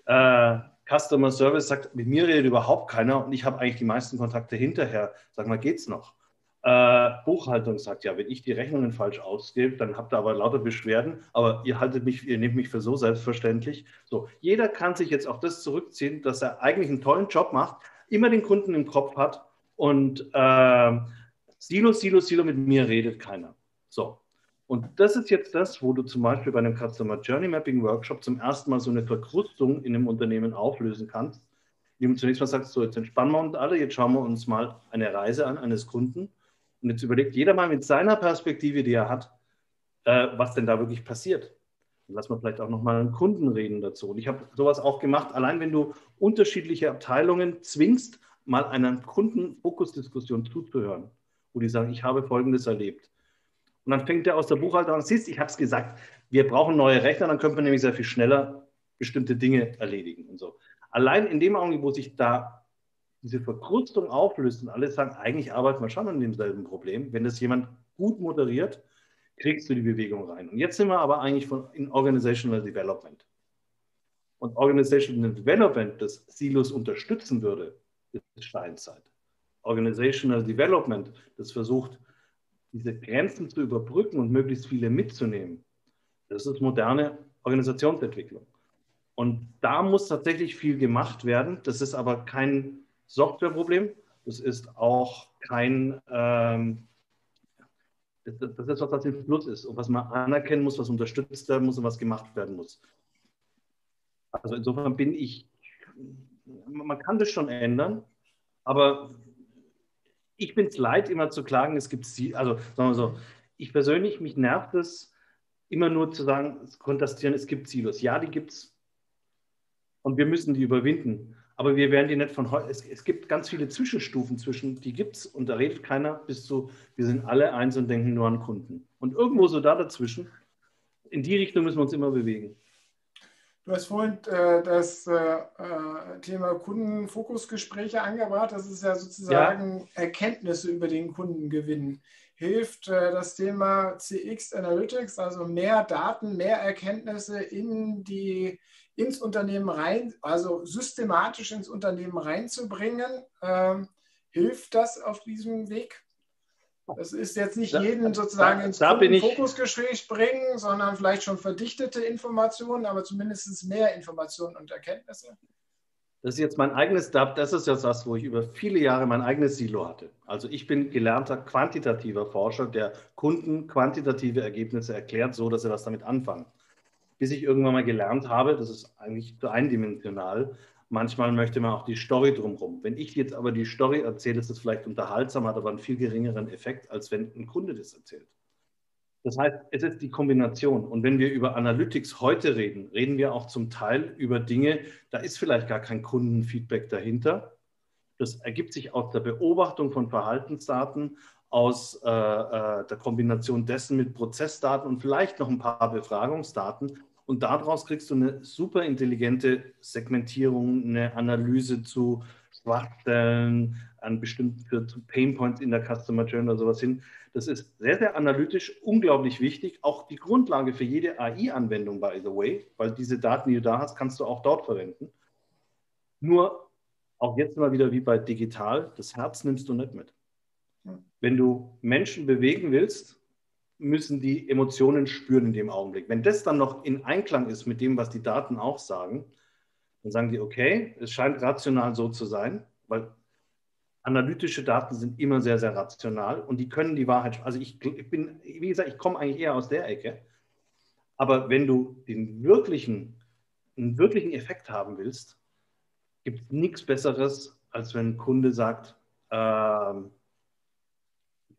Speaker 3: Äh, Customer Service sagt, mit mir redet überhaupt keiner und ich habe eigentlich die meisten Kontakte hinterher. Sag mal, geht's noch? Äh, Buchhaltung sagt, ja, wenn ich die Rechnungen falsch ausgebe, dann habt ihr aber lauter Beschwerden, aber ihr haltet mich, ihr nehmt mich für so selbstverständlich. So, jeder kann sich jetzt auf das zurückziehen, dass er eigentlich einen tollen Job macht, immer den Kunden im Kopf hat und äh, Silo, Silo, Silo, mit mir redet keiner. So, und das ist jetzt das, wo du zum Beispiel bei einem Customer Journey Mapping Workshop zum ersten Mal so eine Verkrustung in einem Unternehmen auflösen kannst, indem du zunächst mal sagst, so jetzt entspannen wir uns alle, jetzt schauen wir uns mal eine Reise an eines Kunden und jetzt überlegt jeder mal mit seiner Perspektive, die er hat, äh, was denn da wirklich passiert. Lassen wir vielleicht auch nochmal einen Kunden reden dazu. Und ich habe sowas auch gemacht, allein wenn du unterschiedliche Abteilungen zwingst, mal einer Kundenfokusdiskussion zuzuhören, wo die sagen, ich habe Folgendes erlebt. Und dann fängt der aus der Buchhaltung an, siehst, ich habe es gesagt, wir brauchen neue Rechner, dann können wir nämlich sehr viel schneller bestimmte Dinge erledigen und so. Allein in dem Augenblick, wo sich da diese Verkrustung auflöst und alle sagen, eigentlich arbeiten wir schon an demselben Problem, wenn das jemand gut moderiert, kriegst du die Bewegung rein. Und jetzt sind wir aber eigentlich von, in Organizational Development. Und Organizational Development, das Silos unterstützen würde, ist Steinzeit. Organizational Development, das versucht, diese Grenzen zu überbrücken und möglichst viele mitzunehmen, das ist moderne Organisationsentwicklung. Und da muss tatsächlich viel gemacht werden. Das ist aber kein Softwareproblem. Das ist auch kein, ähm, das, ist was, was im Fluss ist und was man anerkennen muss, was unterstützt werden muss und was gemacht werden muss. Also insofern bin ich, man kann das schon ändern, aber ich bin es leid, immer zu klagen, es gibt sie, also sagen wir so, ich persönlich, mich nervt es, immer nur zu sagen, kontrastieren, es gibt Silos. Ja, die gibt es und wir müssen die überwinden. Aber wir werden die nicht von heute. Es, es, gibt ganz viele Zwischenstufen zwischen, die gibt es und da redet keiner bis zu, wir sind alle eins und denken nur an Kunden. Und irgendwo so da dazwischen, in die Richtung müssen wir uns immer bewegen.
Speaker 2: Du hast vorhin äh, das äh, äh Thema Kundenfokusgespräche angebracht. Das ist ja sozusagen ja. Erkenntnisse über den Kunden gewinnen. Hilft äh, das Thema CX Analytics, also mehr Daten, mehr Erkenntnisse in die, ins Unternehmen rein, also systematisch ins Unternehmen reinzubringen? Ähm, hilft das auf diesem Weg? Das ist jetzt nicht jeden sozusagen ins Fokusgespräch bringen, sondern vielleicht schon verdichtete Informationen, aber zumindest mehr Informationen und Erkenntnisse.
Speaker 3: Das ist jetzt mein eigenes, das ist jetzt das, wo ich über viele Jahre mein eigenes Silo hatte. Also ich bin gelernter quantitativer Forscher, der Kunden quantitative Ergebnisse erklärt, so dass sie was damit anfangen. Bis ich irgendwann mal gelernt habe, das ist eigentlich zu eindimensional, Manchmal möchte man auch die Story drumherum. Wenn ich jetzt aber die Story erzähle, ist es vielleicht unterhaltsam, hat aber einen viel geringeren Effekt, als wenn ein Kunde das erzählt. Das heißt, es ist die Kombination. Und wenn wir über Analytics heute reden, reden wir auch zum Teil über Dinge, da ist vielleicht gar kein Kundenfeedback dahinter. Das ergibt sich aus der Beobachtung von Verhaltensdaten, aus äh, äh, der Kombination dessen mit Prozessdaten und vielleicht noch ein paar Befragungsdaten. Und daraus kriegst du eine super intelligente Segmentierung, eine Analyse zu Schwachstellen, an bestimmten Painpoints in der Customer Journey oder sowas hin. Das ist sehr, sehr analytisch, unglaublich wichtig. Auch die Grundlage für jede AI-Anwendung, by the way, weil diese Daten, die du da hast, kannst du auch dort verwenden. Nur auch jetzt mal wieder wie bei digital, das Herz nimmst du nicht mit. Wenn du Menschen bewegen willst, müssen die Emotionen spüren in dem Augenblick. Wenn das dann noch in Einklang ist mit dem, was die Daten auch sagen, dann sagen die, okay, es scheint rational so zu sein, weil analytische Daten sind immer sehr, sehr rational und die können die Wahrheit, also ich, bin, wie gesagt, ich komme eigentlich eher aus der Ecke, aber wenn du den wirklichen, einen wirklichen Effekt haben willst, gibt es nichts Besseres, als wenn ein Kunde sagt, ähm,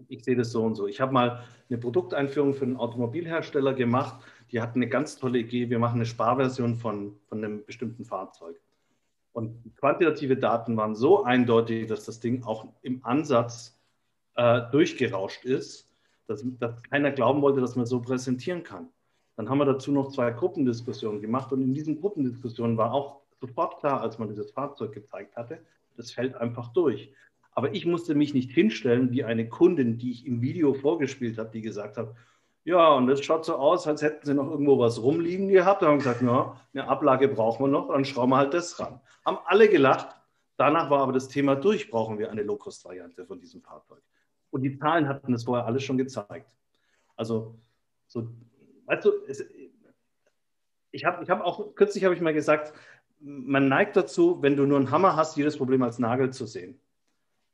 Speaker 3: ich sehe das so und so. Ich habe mal eine Produkteinführung für einen Automobilhersteller gemacht. Die hatten eine ganz tolle Idee. Wir machen eine Sparversion von, von einem bestimmten Fahrzeug. Und quantitative Daten waren so eindeutig, dass das Ding auch im Ansatz äh, durchgerauscht ist, dass, dass keiner glauben wollte, dass man so präsentieren kann. Dann haben wir dazu noch zwei Gruppendiskussionen gemacht und in diesen Gruppendiskussionen war auch sofort klar, als man dieses Fahrzeug gezeigt hatte, das fällt einfach durch. Aber ich musste mich nicht hinstellen wie eine Kundin, die ich im Video vorgespielt habe, die gesagt hat, ja, und das schaut so aus, als hätten sie noch irgendwo was rumliegen gehabt. Da haben gesagt, ja, eine Ablage brauchen wir noch, dann schrauben wir halt das ran. Haben alle gelacht. Danach war aber das Thema durch, brauchen wir eine Low-Cost-Variante von diesem Fahrzeug. Und die Zahlen hatten das vorher alles schon gezeigt. Also, so, weißt du, es, ich habe ich hab auch, kürzlich habe ich mal gesagt, man neigt dazu, wenn du nur einen Hammer hast, jedes Problem als Nagel zu sehen.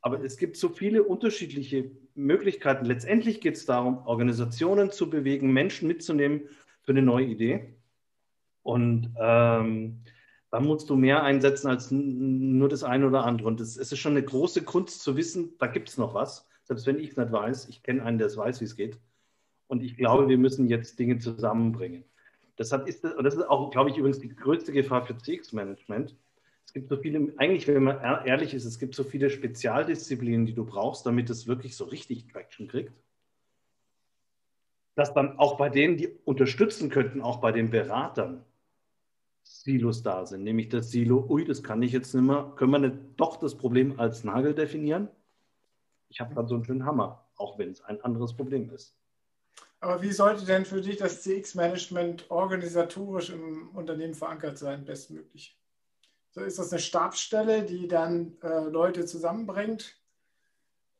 Speaker 3: Aber es gibt so viele unterschiedliche Möglichkeiten. Letztendlich geht es darum, Organisationen zu bewegen, Menschen mitzunehmen für eine neue Idee. Und ähm, da musst du mehr einsetzen als nur das eine oder andere. Und es ist schon eine große Kunst zu wissen, da gibt es noch was. Selbst wenn ich es nicht weiß, ich kenne einen, der es weiß, wie es geht. Und ich glaube, wir müssen jetzt Dinge zusammenbringen. Deshalb ist das, und das ist auch, glaube ich, übrigens die größte Gefahr für CX-Management. Es gibt so viele, eigentlich, wenn man ehrlich ist, es gibt so viele Spezialdisziplinen, die du brauchst, damit es wirklich so richtig Traction kriegt. Dass dann auch bei denen, die unterstützen könnten, auch bei den Beratern, Silos da sind. Nämlich das Silo, ui, das kann ich jetzt nicht mehr, können wir nicht doch das Problem als Nagel definieren? Ich habe gerade so einen schönen Hammer, auch wenn es ein anderes Problem ist.
Speaker 2: Aber wie sollte denn für dich das CX-Management organisatorisch im Unternehmen verankert sein, bestmöglich? So ist das eine Stabsstelle, die dann äh, Leute zusammenbringt?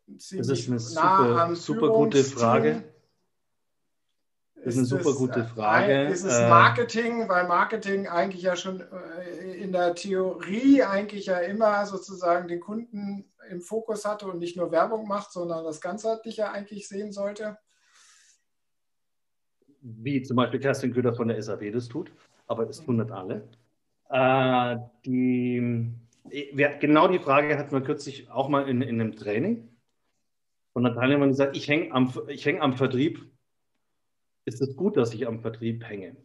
Speaker 3: Das ist eine super, super gute Frage. Das ist eine super gute Frage.
Speaker 2: Ist es äh, Marketing, weil Marketing eigentlich ja schon äh, in der Theorie eigentlich ja immer sozusagen den Kunden im Fokus hatte und nicht nur Werbung macht, sondern das ganzheitliche eigentlich sehen sollte?
Speaker 3: Wie zum Beispiel Kerstin Köder von der SAP das tut, aber das tun nicht alle. Äh, die, genau die Frage hatten wir kürzlich auch mal in, in einem Training von einer Teilnehmerin gesagt, ich hänge am, häng am Vertrieb ist es gut, dass ich am Vertrieb hänge.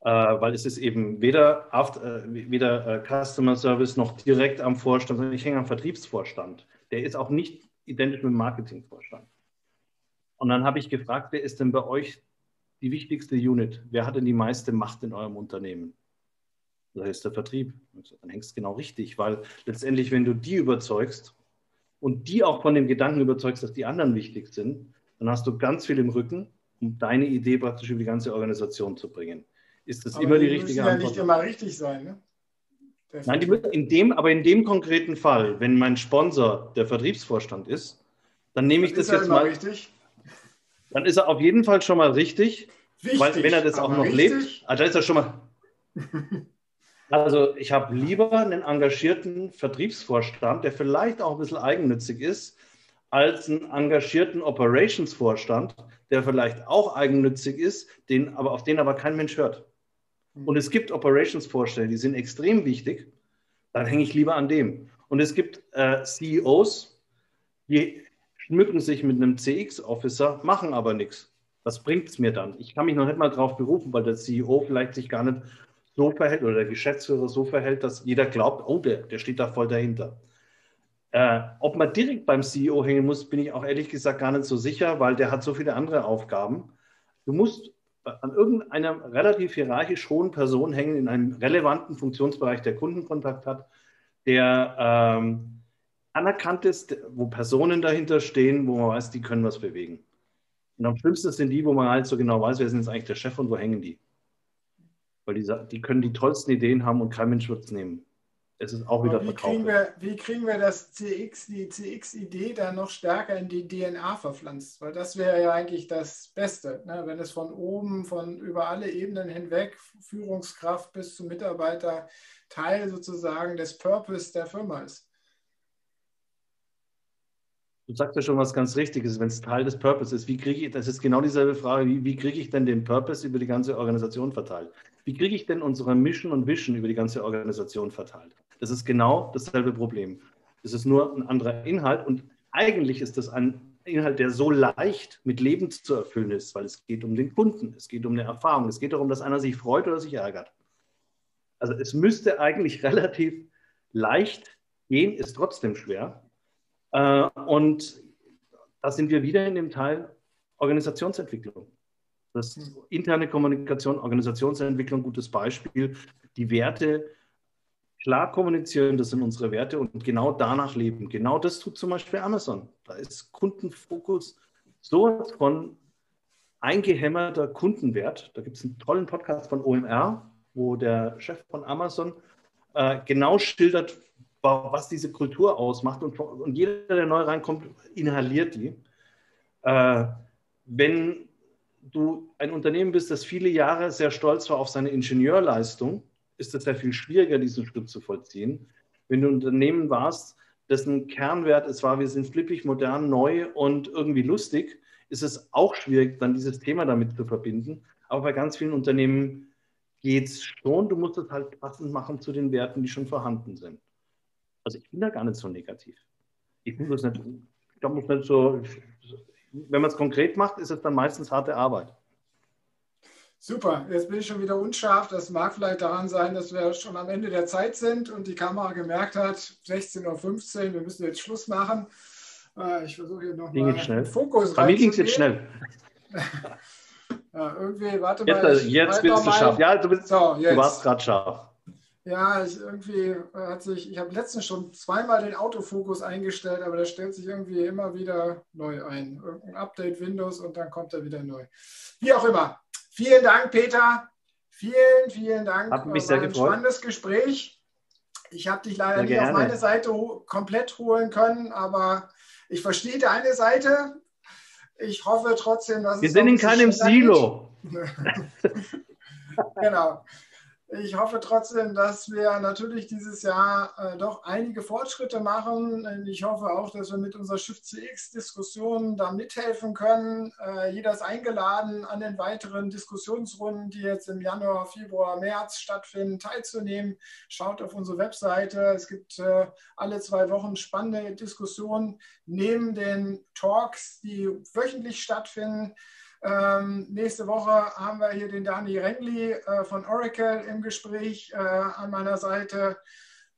Speaker 3: Äh, weil es ist eben weder, after, äh, weder äh, Customer Service noch direkt am Vorstand, sondern ich hänge am Vertriebsvorstand. Der ist auch nicht identisch mit dem Marketingvorstand. Und dann habe ich gefragt, wer ist denn bei euch die wichtigste Unit? Wer hat denn die meiste Macht in eurem Unternehmen? Das ist der Vertrieb. Dann hängst du genau richtig, weil letztendlich, wenn du die überzeugst und die auch von dem Gedanken überzeugst, dass die anderen wichtig sind, dann hast du ganz viel im Rücken, um deine Idee praktisch über die ganze Organisation zu bringen. Ist das aber immer die, die richtige
Speaker 2: Antwort? ja nicht immer richtig sein, ne?
Speaker 3: Nein, die müssen in dem, aber in dem konkreten Fall, wenn mein Sponsor der Vertriebsvorstand ist, dann nehme ich das jetzt mal. Richtig? Dann ist er auf jeden Fall schon mal richtig, Wichtig, weil wenn er das auch noch richtig? lebt, also ist er schon mal. Also ich habe lieber einen engagierten Vertriebsvorstand, der vielleicht auch ein bisschen eigennützig ist, als einen engagierten Operationsvorstand, der vielleicht auch eigennützig ist, den, aber auf den aber kein Mensch hört. Hm. Und es gibt Operationsvorstände, die sind extrem wichtig, dann hänge ich lieber an dem. Und es gibt äh, CEOs, die schmücken sich mit einem CX-Officer, machen aber nichts. Was bringt es mir dann? Ich kann mich noch nicht mal darauf berufen, weil der CEO vielleicht sich gar nicht so verhält oder der Geschäftsführer so verhält, dass jeder glaubt, oh, der, der steht da voll dahinter. Äh, ob man direkt beim CEO hängen muss, bin ich auch ehrlich gesagt gar nicht so sicher, weil der hat so viele andere Aufgaben. Du musst an irgendeiner relativ hierarchisch hohen Person hängen in einem relevanten Funktionsbereich, der Kundenkontakt hat, der ähm, anerkannt ist, wo Personen dahinter stehen, wo man weiß, die können was bewegen. Und am schlimmsten sind die, wo man halt so genau weiß, wer ist jetzt eigentlich der Chef und wo hängen die. Weil die, die können die tollsten Ideen haben und kein Mensch wird es nehmen es ist auch wieder
Speaker 2: wie kriegen, wir, wie kriegen wir das CX, die CX-Idee dann noch stärker in die DNA verpflanzt? Weil das wäre ja eigentlich das Beste, ne? wenn es von oben, von über alle Ebenen hinweg, Führungskraft bis zum Mitarbeiter, Teil sozusagen des Purpose der Firma ist.
Speaker 3: Du sagst ja schon was ganz Richtiges, wenn es Teil des Purpose ist. Wie kriege ich, das ist genau dieselbe Frage, wie, wie kriege ich denn den Purpose über die ganze Organisation verteilt? Wie kriege ich denn unsere Mission und Vision über die ganze Organisation verteilt? Das ist genau dasselbe Problem. Es ist nur ein anderer Inhalt und eigentlich ist das ein Inhalt, der so leicht mit Leben zu erfüllen ist, weil es geht um den Kunden, es geht um eine Erfahrung, es geht darum, dass einer sich freut oder sich ärgert. Also es müsste eigentlich relativ leicht gehen, ist trotzdem schwer. Äh, und da sind wir wieder in dem Teil Organisationsentwicklung. Das interne Kommunikation, Organisationsentwicklung, gutes Beispiel. Die Werte, klar kommunizieren, das sind unsere Werte und genau danach leben. Genau das tut zum Beispiel Amazon. Da ist Kundenfokus so von eingehämmerter Kundenwert. Da gibt es einen tollen Podcast von OMR, wo der Chef von Amazon äh, genau schildert, was diese Kultur ausmacht. Und, und, jeder, der neu reinkommt, inhaliert die. Äh, wenn du ein Unternehmen bist, das viele Jahre sehr stolz war auf seine Ingenieurleistung, ist es sehr viel schwieriger, diesen Schritt zu vollziehen. Wenn du ein Unternehmen warst, dessen Kernwert es war, wir sind flippig, modern, neu und irgendwie lustig, ist es auch schwierig, dann dieses Thema damit zu verbinden. Aber bei ganz vielen Unternehmen geht es schon. Du musst es halt passend machen zu den Werten, die schon vorhanden sind. Also ich bin da gar nicht so negativ. Ich muss das nicht, ich muss nicht so, wenn man es konkret macht, ist es dann meistens harte Arbeit.
Speaker 2: Super, jetzt bin ich schon wieder unscharf. Das mag vielleicht daran sein, dass wir schon am Ende der Zeit sind und die Kamera gemerkt hat, 16.15 Uhr, wir müssen jetzt Schluss machen. Äh, ich versuche hier nochmal
Speaker 3: den Fokus Bei mir ging es jetzt schnell.
Speaker 2: ja, irgendwie, warte
Speaker 3: jetzt,
Speaker 2: mal.
Speaker 3: Ich, jetzt bist du scharf. Ja, du, bist, so, du warst gerade scharf.
Speaker 2: Ja, ich, irgendwie hat sich, ich habe letztens schon zweimal den Autofokus eingestellt, aber der stellt sich irgendwie immer wieder neu ein. Irgendein Update Windows und dann kommt er wieder neu. Wie auch immer. Vielen Dank, Peter. Vielen, vielen Dank.
Speaker 3: Hat mich sehr gefreut.
Speaker 2: spannendes Gespräch. Ich habe dich leider nicht auf meine Seite komplett holen können, aber ich verstehe deine Seite. Ich hoffe trotzdem, dass
Speaker 3: Wir es. Wir sind in keinem Silo.
Speaker 2: genau. Ich hoffe trotzdem, dass wir natürlich dieses Jahr äh, doch einige Fortschritte machen. Ich hoffe auch, dass wir mit unserer Shift CX-Diskussion da mithelfen können. Äh, jeder ist eingeladen, an den weiteren Diskussionsrunden, die jetzt im Januar, Februar, März stattfinden, teilzunehmen. Schaut auf unsere Webseite. Es gibt äh, alle zwei Wochen spannende Diskussionen neben den Talks, die wöchentlich stattfinden. Ähm, nächste Woche haben wir hier den Dani Rengli äh, von Oracle im Gespräch äh, an meiner Seite.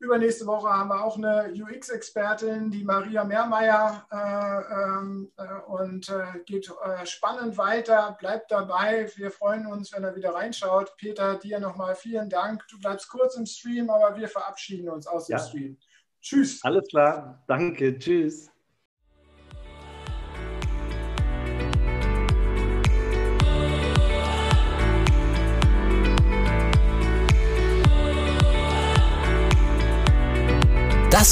Speaker 2: Übernächste Woche haben wir auch eine UX-Expertin, die Maria Mehrmeier, äh, ähm, äh und äh, geht äh, spannend weiter. Bleibt dabei. Wir freuen uns, wenn er wieder reinschaut. Peter, dir nochmal vielen Dank. Du bleibst kurz im Stream, aber wir verabschieden uns aus dem ja. Stream. Tschüss.
Speaker 3: Alles klar. Danke. Tschüss.